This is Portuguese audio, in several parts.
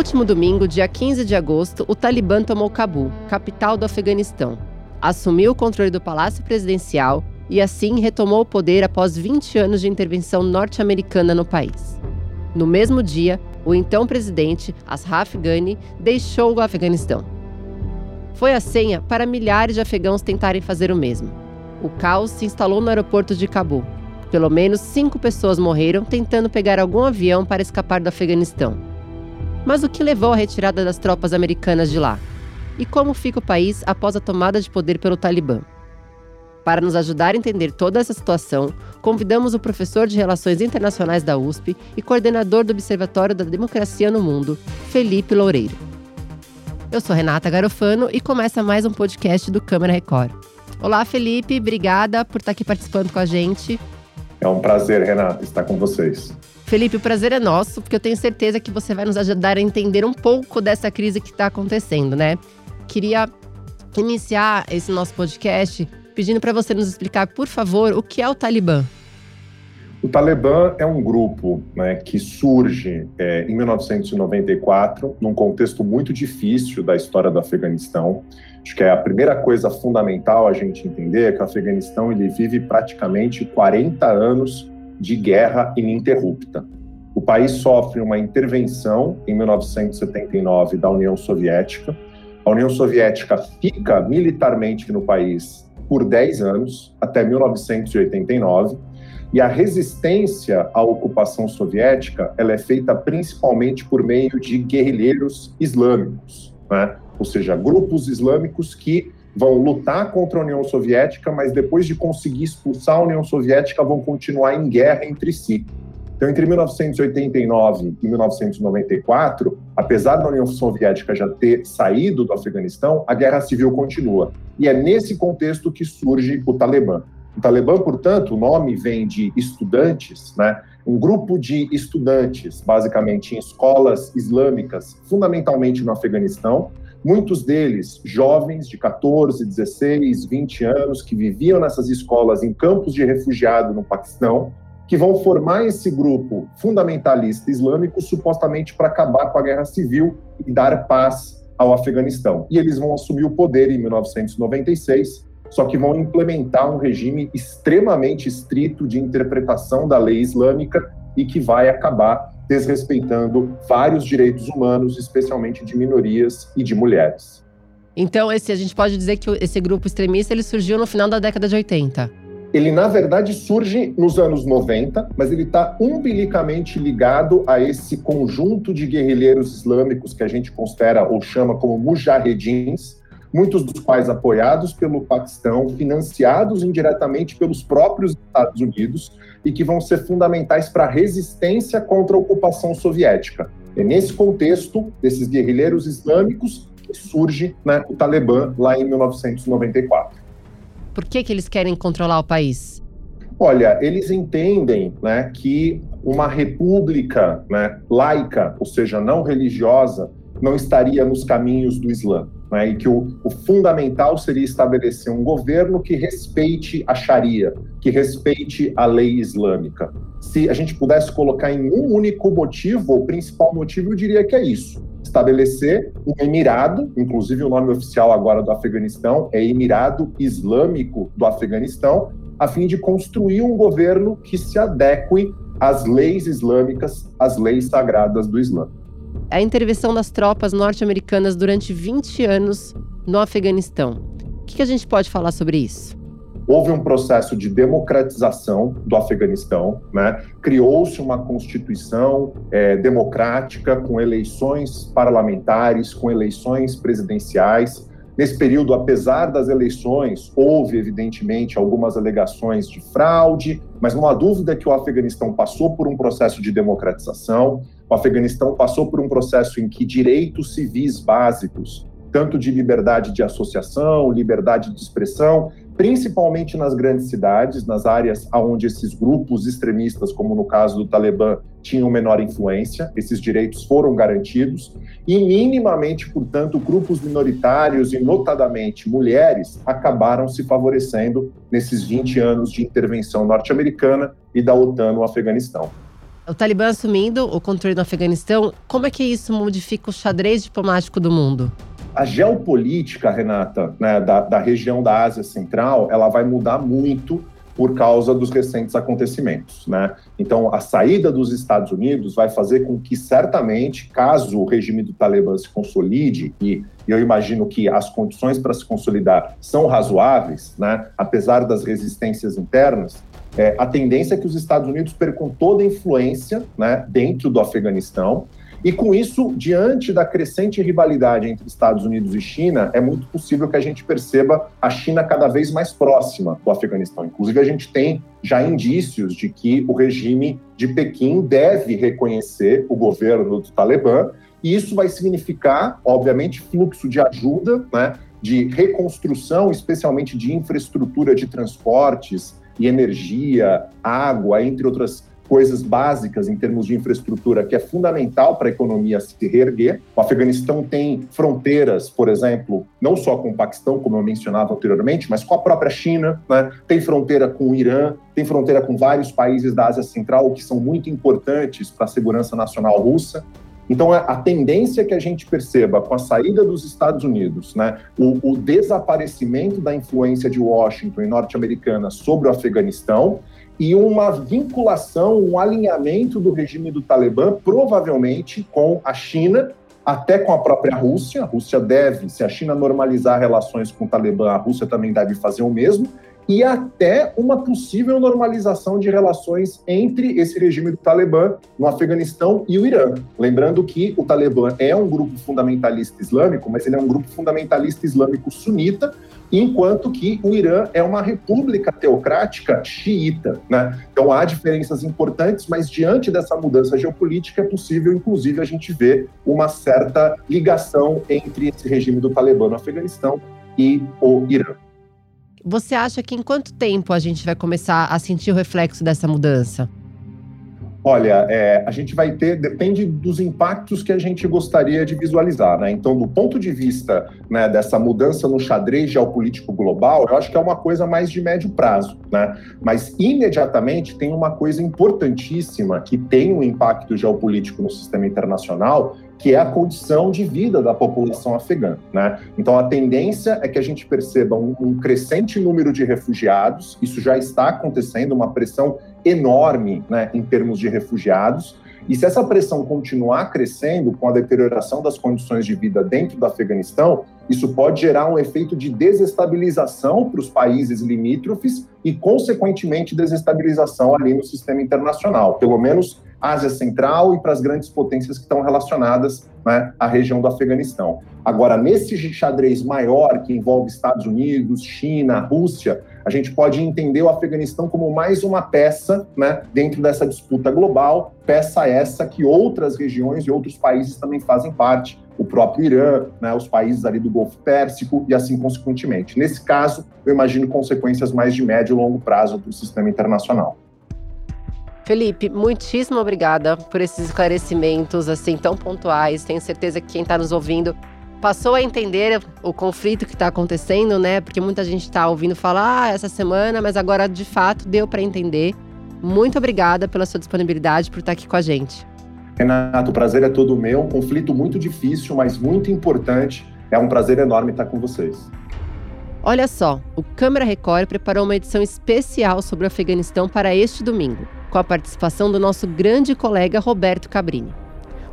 Último domingo, dia 15 de agosto, o Talibã tomou Cabul, capital do Afeganistão. Assumiu o controle do palácio presidencial e assim retomou o poder após 20 anos de intervenção norte-americana no país. No mesmo dia, o então presidente, Ashraf Ghani, deixou o Afeganistão. Foi a senha para milhares de afegãos tentarem fazer o mesmo. O caos se instalou no aeroporto de Cabul. Pelo menos cinco pessoas morreram tentando pegar algum avião para escapar do Afeganistão. Mas o que levou à retirada das tropas americanas de lá? E como fica o país após a tomada de poder pelo Talibã? Para nos ajudar a entender toda essa situação, convidamos o professor de Relações Internacionais da USP e coordenador do Observatório da Democracia no Mundo, Felipe Loureiro. Eu sou Renata Garofano e começa mais um podcast do Câmara Record. Olá, Felipe, obrigada por estar aqui participando com a gente. É um prazer, Renata, estar com vocês. Felipe, o prazer é nosso, porque eu tenho certeza que você vai nos ajudar a entender um pouco dessa crise que está acontecendo, né? Queria iniciar esse nosso podcast pedindo para você nos explicar, por favor, o que é o Talibã. O Talibã é um grupo né, que surge é, em 1994, num contexto muito difícil da história do Afeganistão. Acho que é a primeira coisa fundamental a gente entender é que o Afeganistão ele vive praticamente 40 anos de guerra ininterrupta. O país sofre uma intervenção em 1979 da União Soviética. A União Soviética fica militarmente no país por 10 anos, até 1989, e a resistência à ocupação soviética ela é feita principalmente por meio de guerrilheiros islâmicos, né? ou seja, grupos islâmicos que vão lutar contra a União Soviética, mas depois de conseguir expulsar a União Soviética, vão continuar em guerra entre si. Então, entre 1989 e 1994, apesar da União Soviética já ter saído do Afeganistão, a guerra civil continua. E é nesse contexto que surge o Talibã. O Talibã, portanto, o nome vem de estudantes, né? um grupo de estudantes, basicamente em escolas islâmicas, fundamentalmente no Afeganistão, Muitos deles jovens de 14, 16, 20 anos que viviam nessas escolas em campos de refugiado no Paquistão, que vão formar esse grupo fundamentalista islâmico supostamente para acabar com a guerra civil e dar paz ao Afeganistão. E eles vão assumir o poder em 1996, só que vão implementar um regime extremamente estrito de interpretação da lei islâmica e que vai acabar desrespeitando vários direitos humanos, especialmente de minorias e de mulheres. Então, esse, a gente pode dizer que esse grupo extremista ele surgiu no final da década de 80. Ele, na verdade, surge nos anos 90, mas ele está umbilicamente ligado a esse conjunto de guerrilheiros islâmicos que a gente considera ou chama como mujahedins, muitos dos quais apoiados pelo Paquistão, financiados indiretamente pelos próprios Estados Unidos e que vão ser fundamentais para a resistência contra a ocupação soviética. É nesse contexto desses guerrilheiros islâmicos que surge né, o Talibã lá em 1994. Por que, que eles querem controlar o país? Olha, eles entendem né, que uma república né, laica, ou seja, não religiosa, não estaria nos caminhos do Islã. Né, e que o, o, fundamental seria estabelecer um governo que respeite a Sharia, que respeite a lei islâmica. Se a gente pudesse colocar em um único motivo, o principal motivo, eu diria que é isso: estabelecer um emirado, inclusive o nome oficial agora do Afeganistão é Emirado Islâmico do Afeganistão, a fim de construir um governo que se adeque às leis islâmicas, às leis sagradas do Islã a intervenção das tropas norte-americanas durante 20 anos no Afeganistão. O que a gente pode falar sobre isso? Houve um processo de democratização do Afeganistão, né? criou-se uma constituição é, democrática com eleições parlamentares, com eleições presidenciais. Nesse período, apesar das eleições, houve evidentemente algumas alegações de fraude, mas não há dúvida que o Afeganistão passou por um processo de democratização. O Afeganistão passou por um processo em que direitos civis básicos, tanto de liberdade de associação, liberdade de expressão, principalmente nas grandes cidades, nas áreas onde esses grupos extremistas, como no caso do Talibã, tinham menor influência, esses direitos foram garantidos, e minimamente, portanto, grupos minoritários, e notadamente mulheres, acabaram se favorecendo nesses 20 anos de intervenção norte-americana e da OTAN no Afeganistão. O Talibã assumindo o controle do Afeganistão, como é que isso modifica o xadrez diplomático do mundo? A geopolítica, Renata, né, da, da região da Ásia Central, ela vai mudar muito por causa dos recentes acontecimentos. Né? Então, a saída dos Estados Unidos vai fazer com que, certamente, caso o regime do Talibã se consolide, e eu imagino que as condições para se consolidar são razoáveis, né? apesar das resistências internas, é, a tendência é que os Estados Unidos percam toda a influência né, dentro do Afeganistão e com isso, diante da crescente rivalidade entre Estados Unidos e China, é muito possível que a gente perceba a China cada vez mais próxima do Afeganistão. Inclusive, a gente tem já indícios de que o regime de Pequim deve reconhecer o governo do Talibã, e isso vai significar, obviamente, fluxo de ajuda, né, de reconstrução, especialmente de infraestrutura de transportes e energia, água, entre outras coisas básicas em termos de infraestrutura que é fundamental para a economia se reerguer. O Afeganistão tem fronteiras, por exemplo, não só com o Paquistão, como eu mencionava anteriormente, mas com a própria China, né? tem fronteira com o Irã, tem fronteira com vários países da Ásia Central que são muito importantes para a segurança nacional russa. Então, a tendência que a gente perceba com a saída dos Estados Unidos, né, o, o desaparecimento da influência de Washington e norte-americana sobre o Afeganistão, e uma vinculação, um alinhamento do regime do Talibã, provavelmente com a China, até com a própria Rússia. A Rússia deve, se a China normalizar relações com o Talibã, a Rússia também deve fazer o mesmo, e até uma possível normalização de relações entre esse regime do Talibã no Afeganistão e o Irã. Lembrando que o Talibã é um grupo fundamentalista islâmico, mas ele é um grupo fundamentalista islâmico sunita, enquanto que o Irã é uma república teocrática xiita. Né? Então há diferenças importantes, mas diante dessa mudança geopolítica é possível, inclusive, a gente ver uma certa ligação entre esse regime do Talibã no Afeganistão e o Irã. Você acha que em quanto tempo a gente vai começar a sentir o reflexo dessa mudança? Olha, é, a gente vai ter, depende dos impactos que a gente gostaria de visualizar, né? Então, do ponto de vista né, dessa mudança no xadrez geopolítico global, eu acho que é uma coisa mais de médio prazo, né? Mas imediatamente tem uma coisa importantíssima que tem um impacto geopolítico no sistema internacional, que é a condição de vida da população afegã. Né? Então, a tendência é que a gente perceba um, um, crescente número de refugiados, isso já está acontecendo, uma pressão enorme né, em termos de refugiados. E se essa pressão continuar crescendo com a deterioração das condições de vida dentro do Afeganistão, isso pode gerar um efeito de desestabilização para os países limítrofes e, consequentemente, desestabilização ali no sistema internacional. Pelo menos Ásia Central e para as grandes potências que estão relacionadas né, à região do Afeganistão. Agora, nesse xadrez maior, que envolve Estados Unidos, China, Rússia, a gente pode entender o Afeganistão como mais uma peça né, dentro dessa disputa global, peça essa que outras regiões e outros países também fazem parte, o próprio Irã, né, os países ali do Golfo Pérsico e assim consequentemente. Nesse caso, eu imagino consequências mais de médio e longo prazo para o sistema internacional. Felipe, muitíssimo obrigada por esses esclarecimentos assim tão pontuais. Tenho certeza que quem está nos ouvindo passou a entender o conflito que está acontecendo, né? Porque muita gente está ouvindo falar ah, essa semana, mas agora de fato deu para entender. Muito obrigada pela sua disponibilidade por estar aqui com a gente. Renato, o prazer é todo meu. Um conflito muito difícil, mas muito importante. É um prazer enorme estar com vocês. Olha só, o Câmara Record preparou uma edição especial sobre o Afeganistão para este domingo com a participação do nosso grande colega Roberto Cabrini.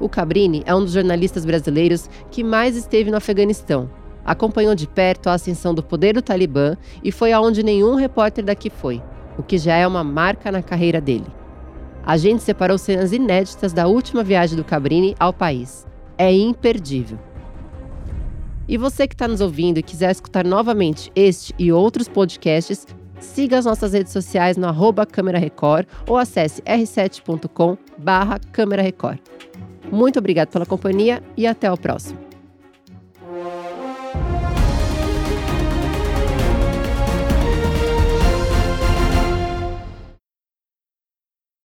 O Cabrini é um dos jornalistas brasileiros que mais esteve no Afeganistão. Acompanhou de perto a ascensão do poder do Talibã e foi aonde nenhum repórter daqui foi, o que já é uma marca na carreira dele. A gente separou cenas inéditas da última viagem do Cabrini ao país. É imperdível. E você que está nos ouvindo e quiser escutar novamente este e outros podcasts, Siga as nossas redes sociais no arroba Câmera Record ou acesse r7.com barra Câmera Record. Muito obrigado pela companhia e até o próximo.